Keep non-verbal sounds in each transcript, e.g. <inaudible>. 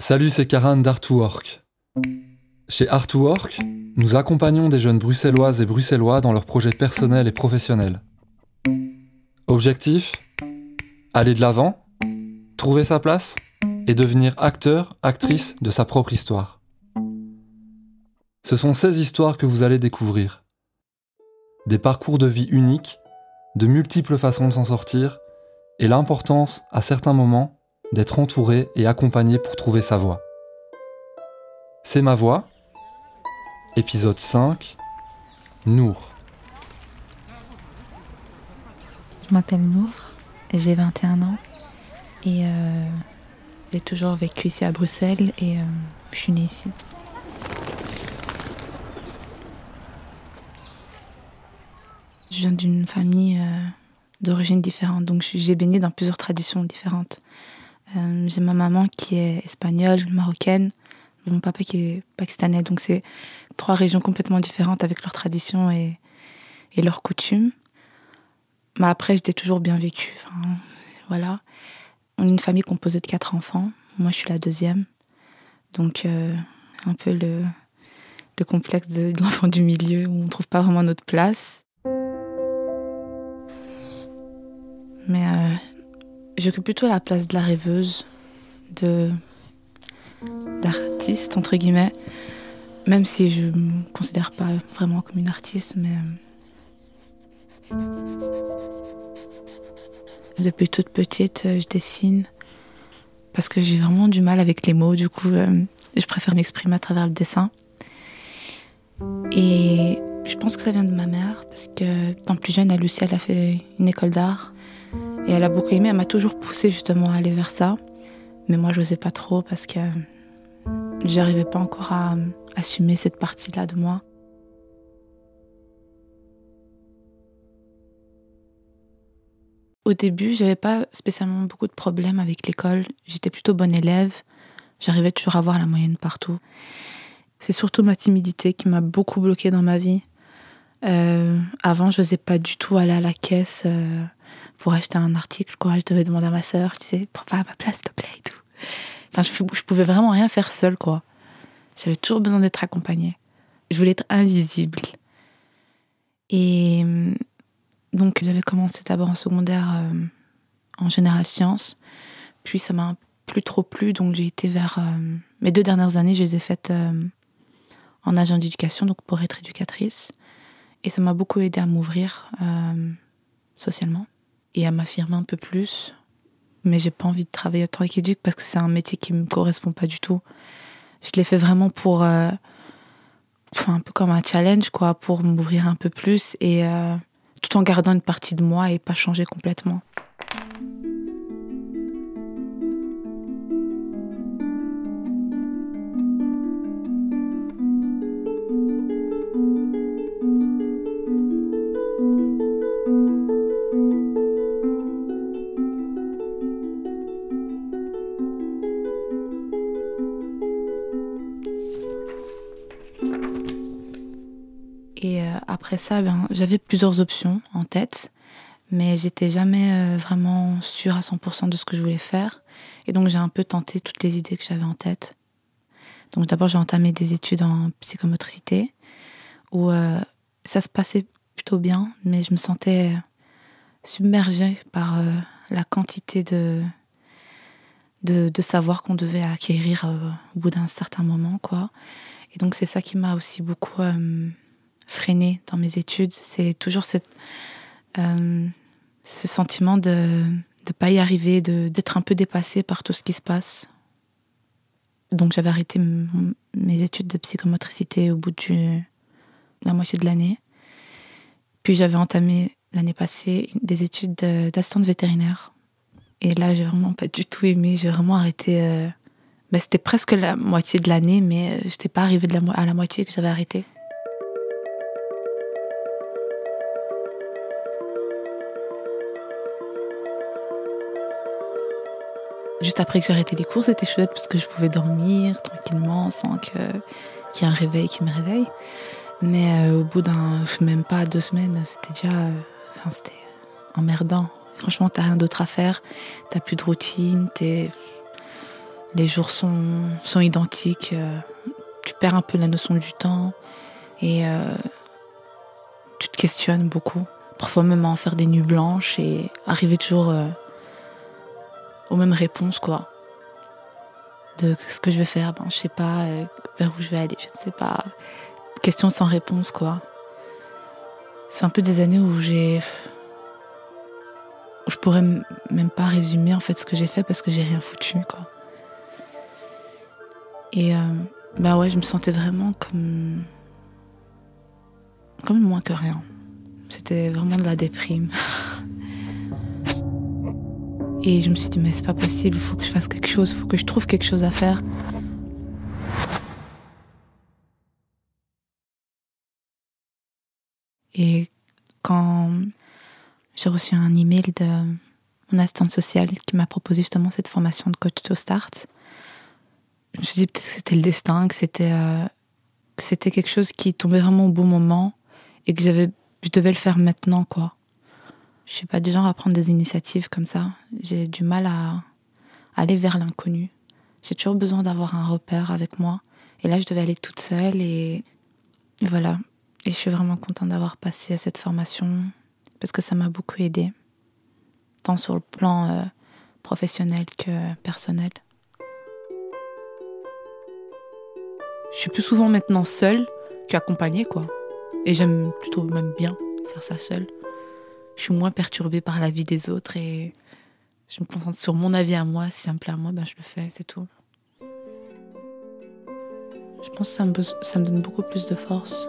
Salut, c'est Karan d'Artwork. Chez Artwork, nous accompagnons des jeunes bruxelloises et bruxellois dans leurs projets personnels et professionnels. Objectif? Aller de l'avant, trouver sa place et devenir acteur, actrice de sa propre histoire. Ce sont ces histoires que vous allez découvrir. Des parcours de vie uniques, de multiples façons de s'en sortir, et l'importance, à certains moments, d'être entouré et accompagné pour trouver sa voie. C'est ma voix, épisode 5, Nour. Je m'appelle Nour, j'ai 21 ans et euh, j'ai toujours vécu ici à Bruxelles et euh, je suis née ici. Je viens d'une famille euh, d'origine différente, donc j'ai baigné dans plusieurs traditions différentes. Euh, j'ai ma maman qui est espagnole, marocaine, mon papa qui est pakistanais. Donc c'est trois régions complètement différentes avec leurs traditions et, leurs coutumes. Mais après, j'étais toujours bien vécue. Enfin, voilà. On est une famille composée de quatre enfants. Moi, je suis la deuxième. Donc, euh, un peu le, le complexe de, l'enfant du milieu où on ne trouve pas vraiment notre place. Mais euh, J'occupe plutôt la place de la rêveuse, de d'artiste entre guillemets, même si je me considère pas vraiment comme une artiste, mais euh, depuis toute petite, euh, je dessine parce que j'ai vraiment du mal avec les mots. Du coup, euh, je préfère m'exprimer à travers le dessin. Et je pense que ça vient de ma mère parce que, tant plus jeune, elle aussi, elle a fait une école d'art. Et elle a beaucoup aimé, elle m'a toujours poussé justement à aller vers ça. Mais moi, je n'osais pas trop parce que j'arrivais pas encore à assumer cette partie-là de moi. Au début, j'avais pas spécialement beaucoup de problèmes avec l'école. J'étais plutôt bonne élève. J'arrivais toujours à avoir la moyenne partout. C'est surtout ma timidité qui m'a beaucoup bloquée dans ma vie. Euh, avant, je n'osais pas du tout aller à la caisse. Euh, pour acheter un article, quoi. Je devais demander à ma sœur, tu sais, prends pas à ma place, s'il te plaît, et tout. Enfin, je, je pouvais vraiment rien faire seule, quoi. J'avais toujours besoin d'être accompagnée. Je voulais être invisible. Et donc, j'avais commencé d'abord en secondaire euh, en général sciences. Puis, ça m'a plus trop plu, donc j'ai été vers. Euh, mes deux dernières années, je les ai faites euh, en agent d'éducation, donc pour être éducatrice. Et ça m'a beaucoup aidé à m'ouvrir socialement et à m'affirmer un peu plus. Mais j'ai pas envie de travailler autant qu'éduc parce que c'est un métier qui me correspond pas du tout. Je l'ai fait vraiment pour, euh, enfin un peu comme un challenge quoi, pour m'ouvrir un peu plus et euh, tout en gardant une partie de moi et pas changer complètement. Après ça, ben, j'avais plusieurs options en tête, mais j'étais jamais euh, vraiment sûre à 100% de ce que je voulais faire. Et donc j'ai un peu tenté toutes les idées que j'avais en tête. Donc d'abord j'ai entamé des études en psychomotricité, où euh, ça se passait plutôt bien, mais je me sentais submergée par la quantité de, de, de savoir qu'on devait acquérir au bout d'un certain moment. quoi. Et donc c'est ça qui m'a aussi beaucoup freiné dans mes études. C'est toujours euh, ce sentiment de ne pas y arriver, d'être un peu dépassé par tout ce qui se passe. Donc j'avais arrêté mes études de psychomotricité au bout de la moitié de l'année. Puis j'avais entamé l'année passée des études d'assistante vétérinaire. Et là, j'ai vraiment pas du tout aimé. J'ai vraiment arrêté. Euh, bah, c'était presque la moitié de l'année, mais je n'étais pas arrivée à la moitié que j'avais arrêté. Après que j'ai arrêté les cours, c'était chouette parce que je pouvais dormir tranquillement sans qu'il y ait un réveil qui me réveille. Mais euh, au bout d'un, même pas deux semaines, c'était déjà, c'était emmerdant. Franchement, t'as rien d'autre à faire, t'as plus de routine, t'es, Les jours sont, sont identiques. euh, tu perds un peu la notion du temps et euh, tu te questionnes beaucoup. Parfois même à en faire des nuits blanches et arriver toujours aux mêmes réponses, quoi. De ce que je vais faire, ben, je sais pas euh, vers où je vais aller, je ne sais pas. Question sans réponse, quoi. C'est un peu des années où j'ai. où je pourrais même pas résumer en fait ce que j'ai fait parce que j'ai rien foutu, quoi. Et euh, bah ouais, je me sentais vraiment comme. comme moins que rien. C'était vraiment de la déprime. <laughs> Et je me suis dit, mais c'est pas possible, il faut que je fasse quelque chose, il faut que je trouve quelque chose à faire. Et quand j'ai reçu un email de mon assistante sociale qui m'a proposé justement cette formation de coach to start, je me suis dit peut-être que c'était le destin, que c'était euh, c'était quelque chose qui tombait vraiment au bon moment et que j'avais je devais le faire maintenant quoi. Je suis pas du genre à prendre des initiatives comme ça. J'ai du mal à aller vers l'inconnu. J'ai toujours besoin d'avoir un repère avec moi. Et là, je devais aller toute seule et, voilà. Et je suis vraiment contente d'avoir passé cette formation parce que ça m'a beaucoup aidée, tant sur le plan euh, professionnel que personnel. Je suis plus souvent maintenant seule qu'accompagnée, quoi. Et j'aime plutôt même bien faire ça seule. Je suis moins perturbée par la vie des autres et je me concentre sur mon avis à moi. Si ça me plaît à moi, ben je le fais, c'est tout. Je pense que ça me, donne beaucoup plus de force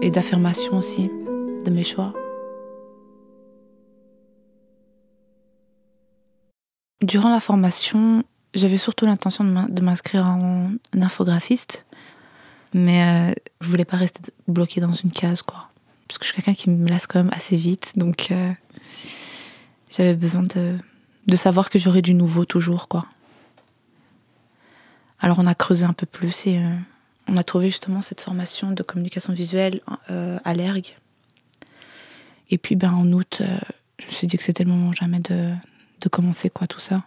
et d'affirmation aussi de mes choix. Durant la formation, j'avais surtout l'intention de m'in- de m'inscrire en en infographiste, mais euh, je voulais pas rester bloquée dans une case, quoi. Parce que je suis quelqu'un qui me lasse quand même assez vite, donc euh, j'avais besoin de, savoir que j'aurais du nouveau toujours, quoi. Alors on a creusé un peu plus et euh, on a trouvé justement cette formation de communication visuelle euh, à l'ERG. Et puis ben, en août, je me suis dit que c'était le moment jamais de, de commencer quoi tout ça.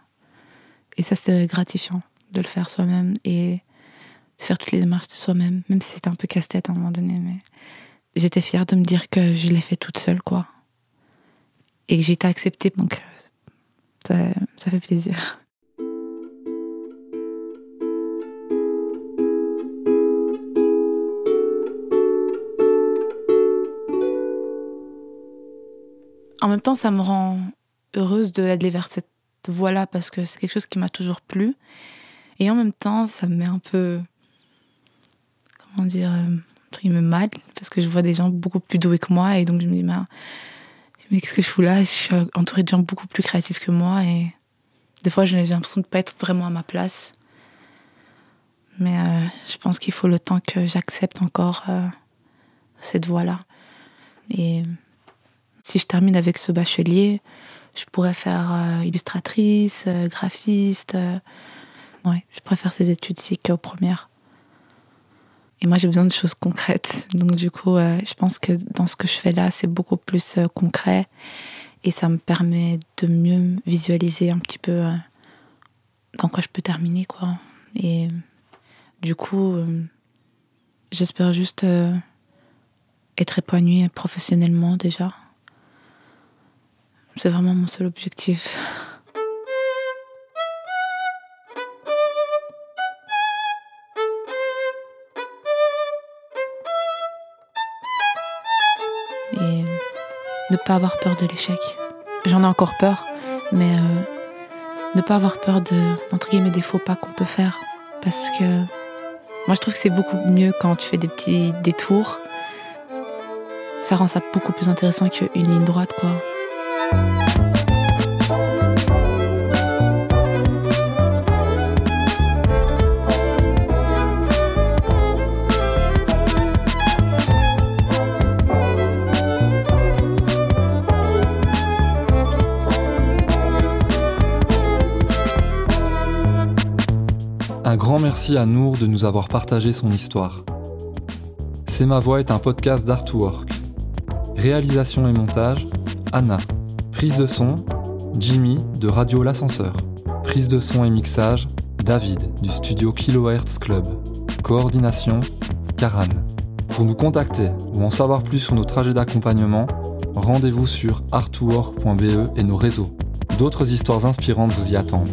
Et ça c'était gratifiant de le faire soi-même et de faire toutes les démarches de soi-même, même si c'était un peu casse-tête à un moment donné. Mais j'étais fière de me dire que je l'ai fait toute seule quoi. Et que j'ai été acceptée, donc euh, ça, ça fait plaisir. En même temps, ça me rend heureuse d'aller vers cette voie-là parce que c'est quelque chose qui m'a toujours plu. Et en même temps, ça me met un peu, comment dire, euh, entre guillemets, mal parce que je vois des gens beaucoup plus doués que moi et donc je me dis, mais, qu'est-ce que je fous là? Je suis entourée de gens beaucoup plus créatifs que moi et des fois, j'ai l'impression de ne pas être vraiment à ma place. Mais euh, je pense qu'il faut le temps que j'accepte encore euh, cette voie-là. Et si je termine avec ce bachelier, je pourrais faire euh, illustratrice, graphiste. ouais, je préfère ces études-ci qu'aux premières. Et moi, j'ai besoin de choses concrètes. Donc, du coup, euh, je pense que dans ce que je fais là, c'est beaucoup plus euh, concret. Et ça me permet de mieux visualiser un petit peu euh, dans quoi je peux terminer, quoi. Et du coup, j'espère juste être épanouie professionnellement déjà. C'est vraiment mon seul objectif. Ne pas avoir peur de l'échec. J'en ai encore peur, mais euh, ne pas avoir peur de, entre guillemets, des faux pas qu'on peut faire. Parce que moi, je trouve que c'est beaucoup mieux quand tu fais des petits détours. Ça rend ça beaucoup plus intéressant qu'une ligne droite, quoi. À Nour de nous avoir partagé son histoire. C'est ma voix est un podcast d'Artwork. Réalisation et montage, Anna. Prise de son, Jimmy de Radio L'Ascenseur. Prise de son et mixage, David du studio Kilohertz Club. Coordination, Karan. Pour nous contacter ou en savoir plus sur nos trajets d'accompagnement, rendez-vous sur artwork.be et nos réseaux. D'autres histoires inspirantes vous y attendent.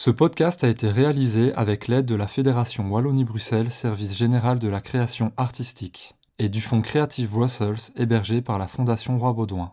Ce podcast a été réalisé avec l'aide de la Fédération Wallonie-Bruxelles Service général de la création artistique et du Fonds Creative Brussels hébergé par la Fondation Roi Baudouin.